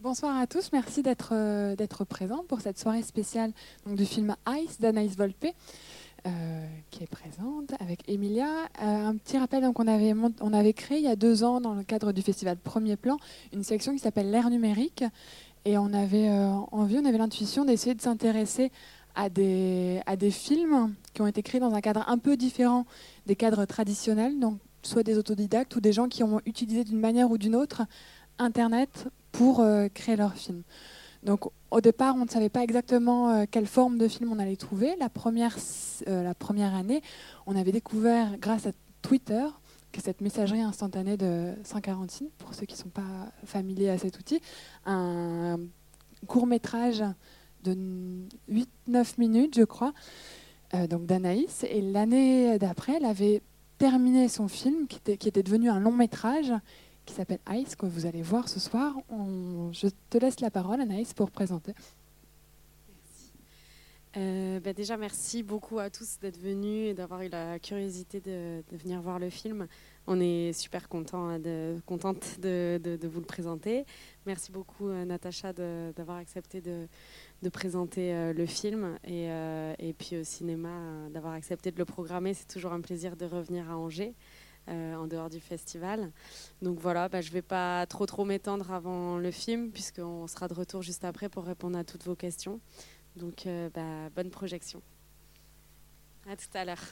Bonsoir à tous, merci d'être euh, d'être présents pour cette soirée spéciale du film Ice d'Anaïs Volpe. Euh, qui est présente avec Emilia. Euh, un petit rappel, donc on avait, on avait créé il y a deux ans dans le cadre du festival Premier Plan une section qui s'appelle l'ère numérique et on avait envie, on avait l'intuition d'essayer de s'intéresser à des, à des films qui ont été créés dans un cadre un peu différent des cadres traditionnels, donc soit des autodidactes ou des gens qui ont utilisé d'une manière ou d'une autre Internet pour euh, créer leur film. Donc au départ, on ne savait pas exactement euh, quelle forme de film on allait trouver. La première, euh, la première année, on avait découvert grâce à Twitter, que cette messagerie instantanée de 146, pour ceux qui ne sont pas familiers à cet outil, un court métrage de 8-9 minutes, je crois, donc d'Anaïs. Et l'année d'après, elle avait terminé son film, qui qui était devenu un long métrage, qui s'appelle Ice, que vous allez voir ce soir. je te laisse la parole, Anaïs, pour présenter. Euh, bah déjà, merci beaucoup à tous d'être venus et d'avoir eu la curiosité de, venir voir le film. On est super content, hein, de, contente de, vous le présenter. Merci beaucoup, euh, Natacha, d'avoir accepté de, présenter euh, le film et, et, puis au cinéma, d'avoir accepté de le programmer. C'est toujours un plaisir de revenir à Angers. Euh, en dehors du festival. Donc voilà, bah, je ne vais pas trop trop m'étendre avant le film, puisqu'on sera de retour juste après pour répondre à toutes vos questions. Donc euh, bah, bonne projection. À tout à l'heure.